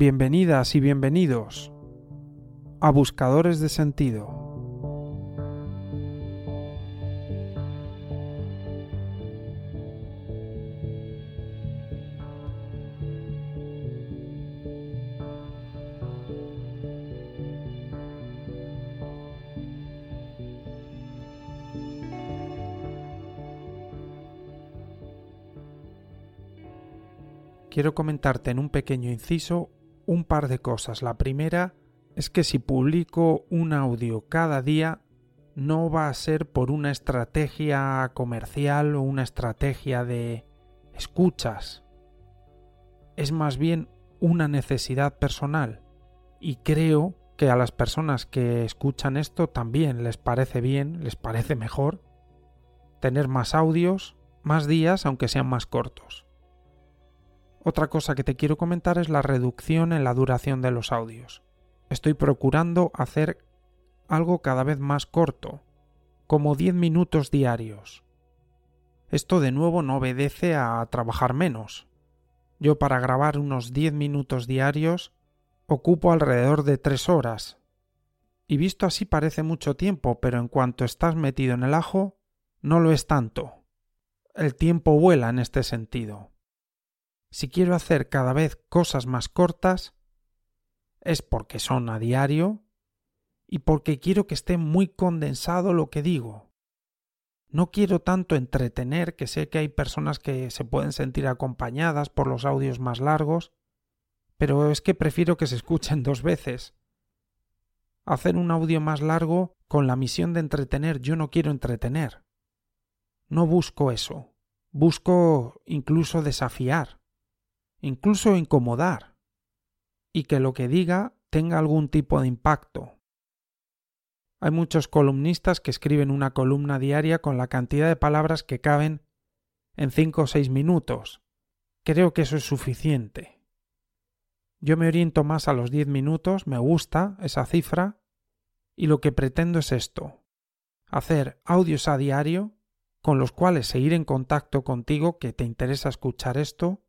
Bienvenidas y bienvenidos a Buscadores de Sentido. quiero comentarte en un pequeño inciso un par de cosas. La primera es que si publico un audio cada día no va a ser por una estrategia comercial o una estrategia de escuchas. Es más bien una necesidad personal. Y creo que a las personas que escuchan esto también les parece bien, les parece mejor tener más audios, más días, aunque sean más cortos. Otra cosa que te quiero comentar es la reducción en la duración de los audios. Estoy procurando hacer algo cada vez más corto, como 10 minutos diarios. Esto de nuevo no obedece a trabajar menos. Yo para grabar unos 10 minutos diarios ocupo alrededor de 3 horas. Y visto así parece mucho tiempo, pero en cuanto estás metido en el ajo, no lo es tanto. El tiempo vuela en este sentido si quiero hacer cada vez cosas más cortas, es porque son a diario y porque quiero que esté muy condensado lo que digo. No quiero tanto entretener, que sé que hay personas que se pueden sentir acompañadas por los audios más largos, pero es que prefiero que se escuchen dos veces. Hacer un audio más largo con la misión de entretener, yo no quiero entretener. No busco eso. Busco incluso desafiar incluso incomodar, y que lo que diga tenga algún tipo de impacto. Hay muchos columnistas que escriben una columna diaria con la cantidad de palabras que caben en cinco o seis minutos. Creo que eso es suficiente. Yo me oriento más a los diez minutos, me gusta esa cifra, y lo que pretendo es esto hacer audios a diario con los cuales seguir en contacto contigo que te interesa escuchar esto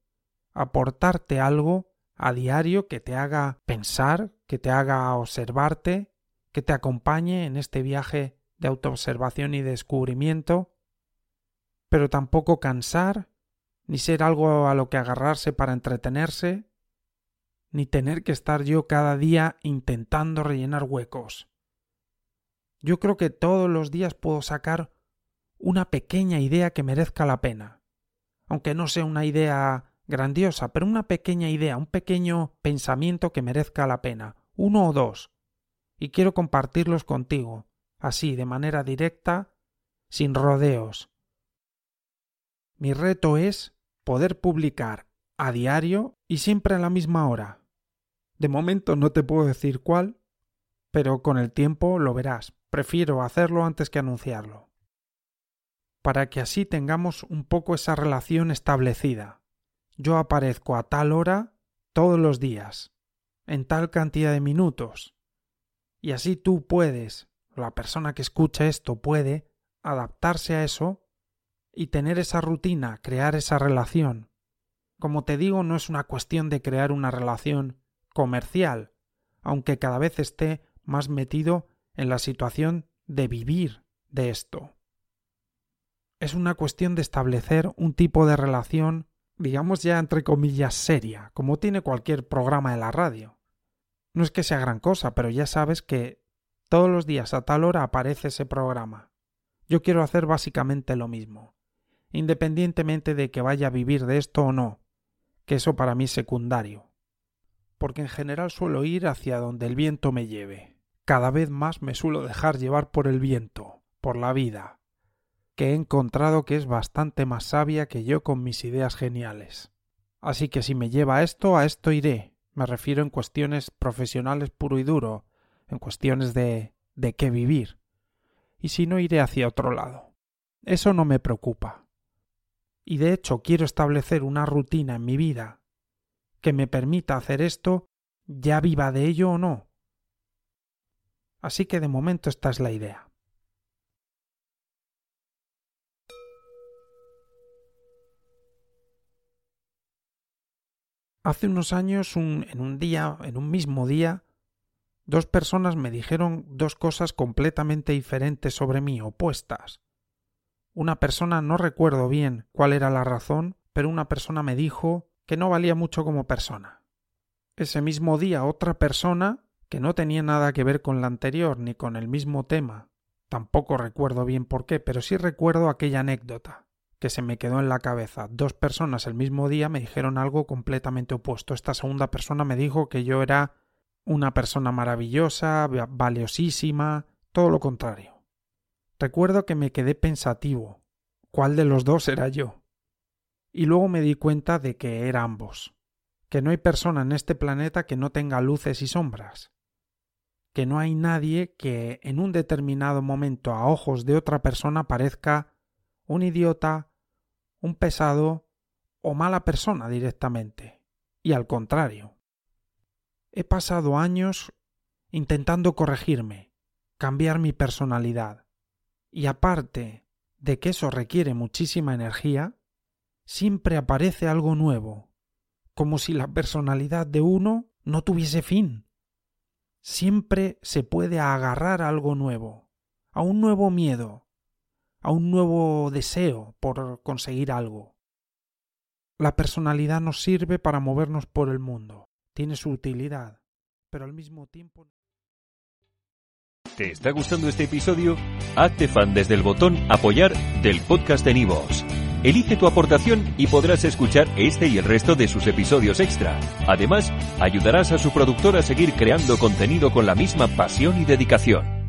aportarte algo a diario que te haga pensar, que te haga observarte, que te acompañe en este viaje de autoobservación y descubrimiento, pero tampoco cansar, ni ser algo a lo que agarrarse para entretenerse, ni tener que estar yo cada día intentando rellenar huecos. Yo creo que todos los días puedo sacar una pequeña idea que merezca la pena, aunque no sea una idea grandiosa, pero una pequeña idea, un pequeño pensamiento que merezca la pena, uno o dos, y quiero compartirlos contigo, así, de manera directa, sin rodeos. Mi reto es poder publicar a diario y siempre a la misma hora. De momento no te puedo decir cuál, pero con el tiempo lo verás. Prefiero hacerlo antes que anunciarlo. Para que así tengamos un poco esa relación establecida yo aparezco a tal hora todos los días, en tal cantidad de minutos. Y así tú puedes, la persona que escucha esto puede, adaptarse a eso y tener esa rutina, crear esa relación. Como te digo, no es una cuestión de crear una relación comercial, aunque cada vez esté más metido en la situación de vivir de esto. Es una cuestión de establecer un tipo de relación digamos ya entre comillas seria, como tiene cualquier programa de la radio. No es que sea gran cosa, pero ya sabes que todos los días a tal hora aparece ese programa. Yo quiero hacer básicamente lo mismo, independientemente de que vaya a vivir de esto o no, que eso para mí es secundario. Porque en general suelo ir hacia donde el viento me lleve. Cada vez más me suelo dejar llevar por el viento, por la vida, que he encontrado que es bastante más sabia que yo con mis ideas geniales. Así que si me lleva a esto, a esto iré. Me refiero en cuestiones profesionales puro y duro, en cuestiones de de qué vivir. Y si no, iré hacia otro lado. Eso no me preocupa. Y de hecho quiero establecer una rutina en mi vida que me permita hacer esto, ya viva de ello o no. Así que de momento esta es la idea. Hace unos años, en un día, en un mismo día, dos personas me dijeron dos cosas completamente diferentes sobre mí, opuestas. Una persona no recuerdo bien cuál era la razón, pero una persona me dijo que no valía mucho como persona. Ese mismo día otra persona, que no tenía nada que ver con la anterior ni con el mismo tema, tampoco recuerdo bien por qué, pero sí recuerdo aquella anécdota que se me quedó en la cabeza. Dos personas el mismo día me dijeron algo completamente opuesto. Esta segunda persona me dijo que yo era una persona maravillosa, valiosísima, todo lo contrario. Recuerdo que me quedé pensativo. ¿Cuál de los dos era yo? Y luego me di cuenta de que era ambos. Que no hay persona en este planeta que no tenga luces y sombras. Que no hay nadie que en un determinado momento a ojos de otra persona parezca un idiota, un pesado o mala persona directamente. Y al contrario. He pasado años intentando corregirme, cambiar mi personalidad. Y aparte de que eso requiere muchísima energía, siempre aparece algo nuevo, como si la personalidad de uno no tuviese fin. Siempre se puede agarrar a algo nuevo, a un nuevo miedo, a un nuevo deseo por conseguir algo. La personalidad nos sirve para movernos por el mundo, tiene su utilidad, pero al mismo tiempo... ¿Te está gustando este episodio? Hazte fan desde el botón apoyar del podcast de Nivos. Elige tu aportación y podrás escuchar este y el resto de sus episodios extra. Además, ayudarás a su productor a seguir creando contenido con la misma pasión y dedicación.